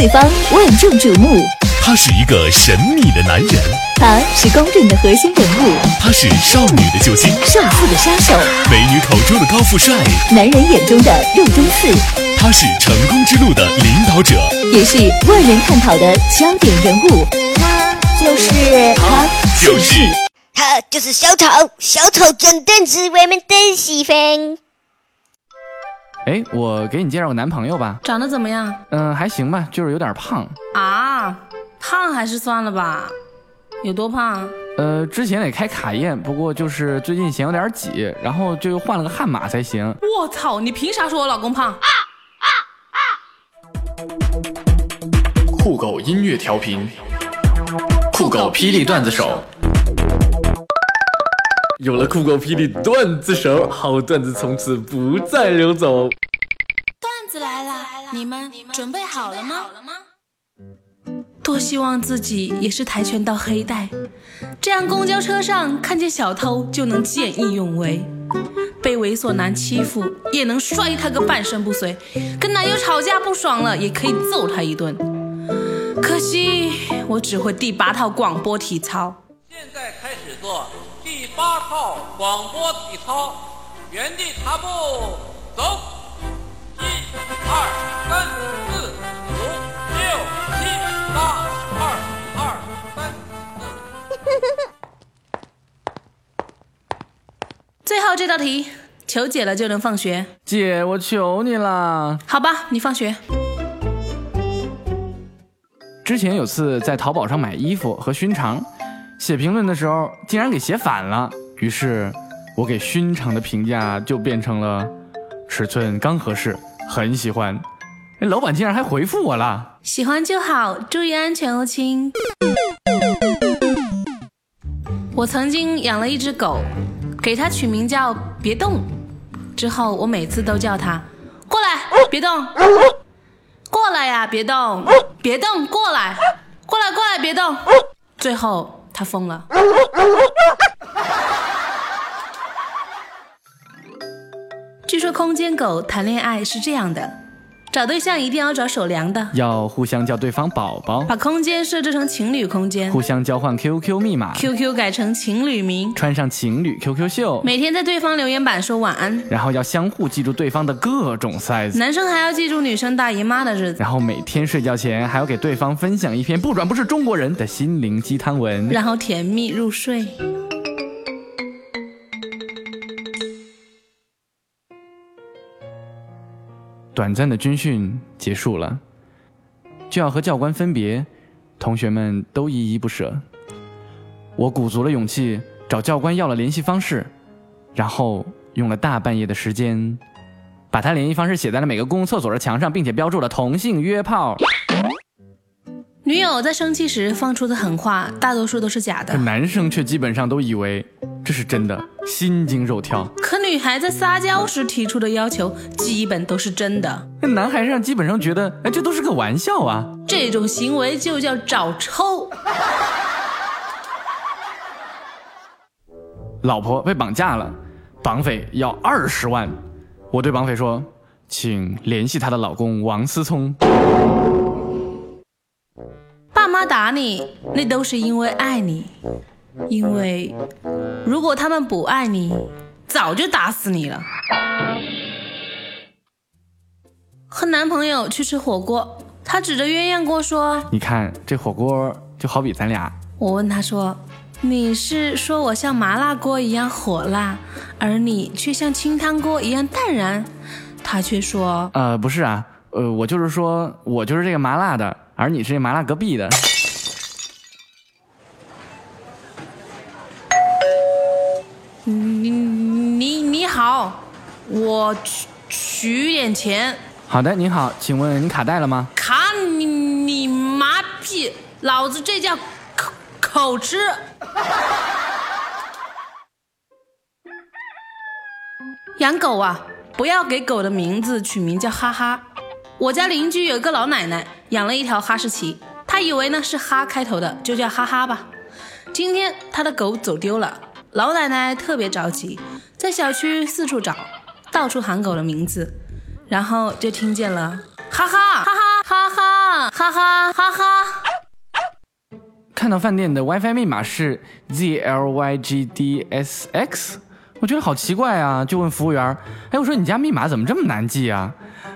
四方，万众瞩目。他是一个神秘的男人，他是公认的核心人物，他是少女的救星，少妇的杀手，美女口中的高富帅，男人眼中的肉中刺。他是成功之路的领导者，也是万人探讨的焦点人物。他就是他就是他就是小丑，小丑真的是我们的喜欢。哎，我给你介绍个男朋友吧，长得怎么样？嗯，还行吧，就是有点胖。啊，胖还是算了吧。有多胖？呃，之前得开卡宴，不过就是最近嫌有点挤，然后就又换了个悍马才行。我操，你凭啥说我老公胖？啊啊啊酷狗音乐调频，酷狗霹雳段子手。有了酷狗霹雳段子手，好段子从此不再流走。段子来了，你们准备好了吗？多希望自己也是跆拳道黑带，这样公交车上看见小偷就能见义勇为，被猥琐男欺负也能摔他个半身不遂，跟男友吵架不爽了也可以揍他一顿。可惜我只会第八套广播体操。现在开始做。第八套广播体操，原地踏步，走，一、二、三、四、五、六、七、八、二、二、三、四。最后这道题，求解了就能放学。姐，我求你了。好吧，你放学。之前有次在淘宝上买衣服和熏肠。写评论的时候竟然给写反了，于是我给熏肠的评价就变成了尺寸刚合适，很喜欢。那老板竟然还回复我了，喜欢就好，注意安全哦，亲。我曾经养了一只狗，给它取名叫别动。之后我每次都叫它过来，别动，过来呀，别动，别动，过来，过来，过来，别动。最后。他疯了。据说空间狗谈恋爱是这样的。找对象一定要找手凉的，要互相叫对方宝宝，把空间设置成情侣空间，互相交换 QQ 密码，QQ 改成情侣名，穿上情侣 QQ 秀，每天在对方留言板说晚安，然后要相互记住对方的各种 size，男生还要记住女生大姨妈的日子，然后每天睡觉前还要给对方分享一篇不转不是中国人的心灵鸡汤文，然后甜蜜入睡。短暂的军训结束了，就要和教官分别，同学们都依依不舍。我鼓足了勇气找教官要了联系方式，然后用了大半夜的时间，把他联系方式写在了每个公共厕所的墙上，并且标注了同性约炮。女友在生气时放出的狠话，大多数都是假的，男生却基本上都以为这是真的，心惊肉跳。可女孩在撒娇时提出的要求，基本都是真的。那男孩上基本上觉得，哎，这都是个玩笑啊。这种行为就叫找抽。老婆被绑架了，绑匪要二十万。我对绑匪说，请联系她的老公王思聪。爸妈打你，那都是因为爱你，因为如果他们不爱你，早就打死你了。和男朋友去吃火锅，他指着鸳鸯锅说：“你看这火锅就好比咱俩。”我问他说：“你是说我像麻辣锅一样火辣，而你却像清汤锅一样淡然？”他却说：“呃，不是啊，呃，我就是说我就是这个麻辣的。”而你是麻辣隔壁的。你你你好，我取取点钱。好的，你好，请问你卡带了吗？卡你你妈逼，老子这叫口口吃。养狗啊，不要给狗的名字取名叫哈哈。我家邻居有一个老奶奶，养了一条哈士奇，她以为呢是哈开头的，就叫哈哈吧。今天她的狗走丢了，老奶奶特别着急，在小区四处找，到处喊狗的名字，然后就听见了哈哈哈哈哈哈哈哈哈哈。看到饭店的 WiFi 密码是 ZLYGDSX，我觉得好奇怪啊，就问服务员：“哎，我说你家密码怎么这么难记啊？”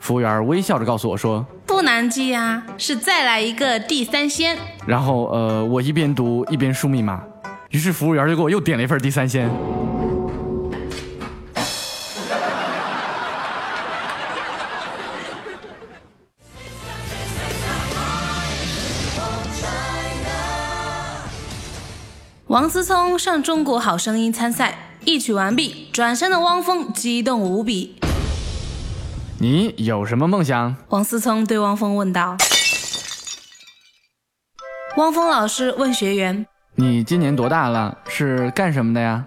服务员微笑着告诉我说不难记啊，是再来一个地三鲜。：“然后呃，我一边读一边输密码，于是服务员就给我又点了一份地三鲜。”王思聪上《中国好声音》参赛，一曲完毕，转身的汪峰激动无比。你有什么梦想？王思聪对汪峰问道。汪峰老师问学员你今年多大了？是干什么的呀？：“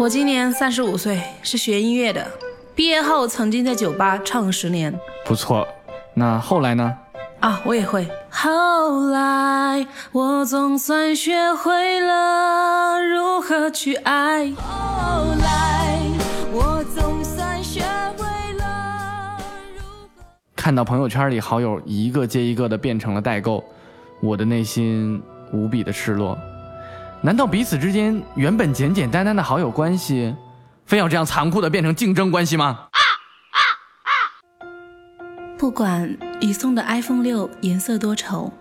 我今年三十五岁，是学音乐的。毕业后曾经在酒吧唱了十年。不错。那后来呢？啊，我也会。后来我总算学会了如何去爱。后来看到朋友圈里好友一个接一个的变成了代购，我的内心无比的失落。难道彼此之间原本简简单单的好友关系，非要这样残酷的变成竞争关系吗？不管你送的 iPhone 六颜色多丑，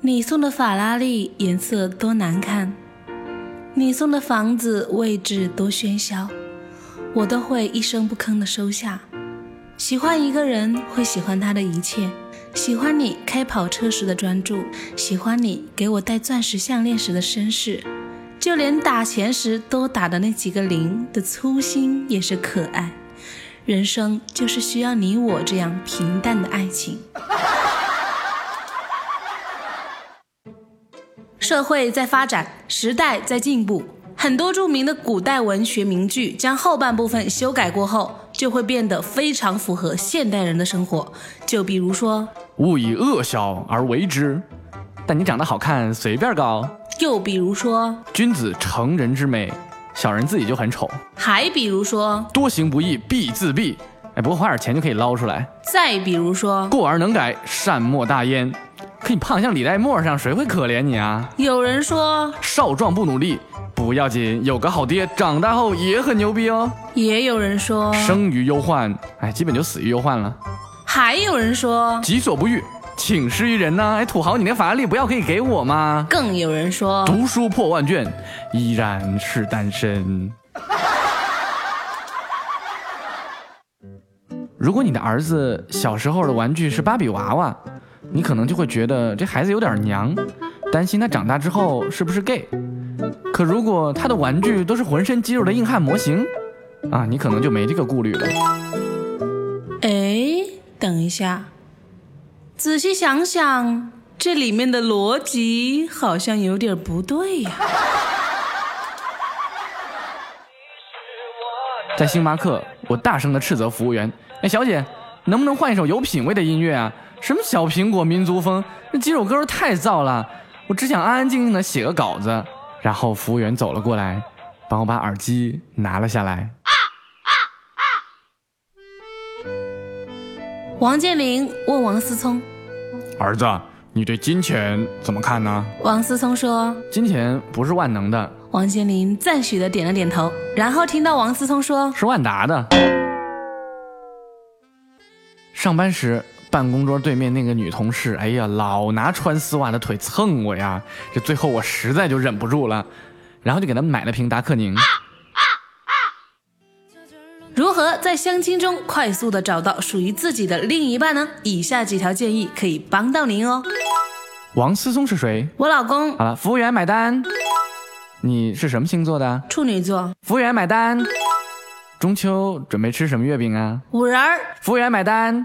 你送的法拉利颜色多难看，你送的房子位置多喧嚣，我都会一声不吭的收下。喜欢一个人会喜欢他的一切，喜欢你开跑车时的专注，喜欢你给我戴钻石项链时的绅士，就连打钱时多打的那几个零的粗心也是可爱。人生就是需要你我这样平淡的爱情。社会在发展，时代在进步，很多著名的古代文学名句将后半部分修改过后，就会变得非常符合现代人的生活。就比如说，勿以恶小而为之，但你长得好看随便搞。又比如说，君子成人之美，小人自己就很丑。还比如说，多行不义必自毙。哎，不过花点钱就可以捞出来。再比如说，过而能改，善莫大焉。可你胖像李代沫上，谁会可怜你啊？有人说，少壮不努力不要紧，有个好爹，长大后也很牛逼哦。也有人说，生于忧患，哎，基本就死于忧患了。还有人说，己所不欲，请施于人呐、哎，土豪，你那法拉利不要可以给我吗？更有人说，读书破万卷，依然是单身。如果你的儿子小时候的玩具是芭比娃娃，你可能就会觉得这孩子有点娘，担心他长大之后是不是 gay。可如果他的玩具都是浑身肌肉的硬汉模型，啊，你可能就没这个顾虑了。哎，等一下，仔细想想，这里面的逻辑好像有点不对呀、在星巴克，我大声地斥责服务员：“哎，小姐，能不能换一首有品位的音乐啊？什么小苹果民族风，那几首歌太燥了。我只想安安静静地写个稿子。”然后服务员走了过来，帮我把耳机拿了下来。王健林问王思聪，儿子，你对金钱怎么看呢？王思聪说，金钱不是万能的，王健林赞许的点了点头，然后听到王思聪说，是万达的。上班时，办公桌对面那个女同事，哎呀，老拿穿丝袜的腿蹭我呀！这最后我实在就忍不住了，然后就给她买了瓶达克宁。如何在相亲中快速的找到属于自己的另一半呢？以下几条建议可以帮到您哦。王思聪是谁？我老公好了，服务员买单。你是什么星座的？处女座，服务员买单。中秋准备吃什么月饼啊？五仁儿，服务员买单。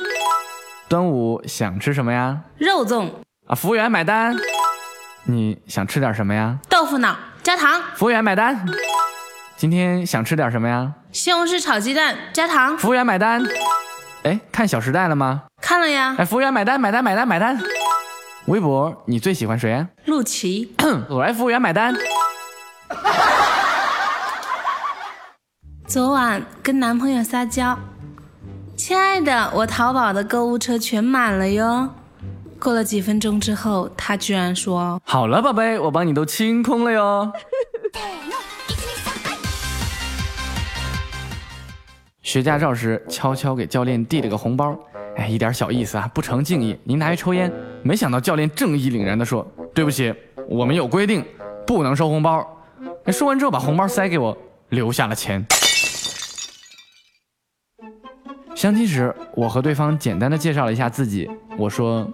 端午想吃什么呀？肉粽，啊，服务员买单。你想吃点什么呀？豆腐脑加糖，服务员买单。今天想吃点什么呀？西红柿炒鸡蛋加糖。服务员买单。哎，看《小时代》了吗？看了呀，哎，服务员买单，买单，买单，买单。微博，你最喜欢谁啊？陆琪，我来，服务员买单。昨晚跟男朋友撒娇，亲爱的，我淘宝的购物车全满了哟。过了几分钟之后，他居然说好了，宝贝，我帮你都清空了哟。学驾照时，悄悄给教练递了个红包，哎，一点小意思啊，不成敬意。您拿去抽烟。没想到教练正义凛然地说：“对不起，我们有规定，不能收红包。”哎，说完之后把红包塞给我，留下了钱。相亲时，我和对方简单的介绍了一下自己。我说：“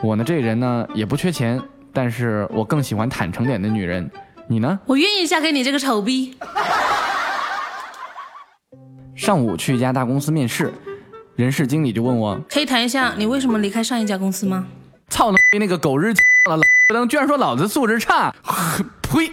我呢，这人呢也不缺钱，但是我更喜欢坦诚点的女人。你呢？”我愿意嫁给你这个丑逼。上午去一家大公司面试，人事经理就问我：“可以谈一下你为什么离开上一家公司吗？”操他那个狗日了，老登居然说老子素质差，呸！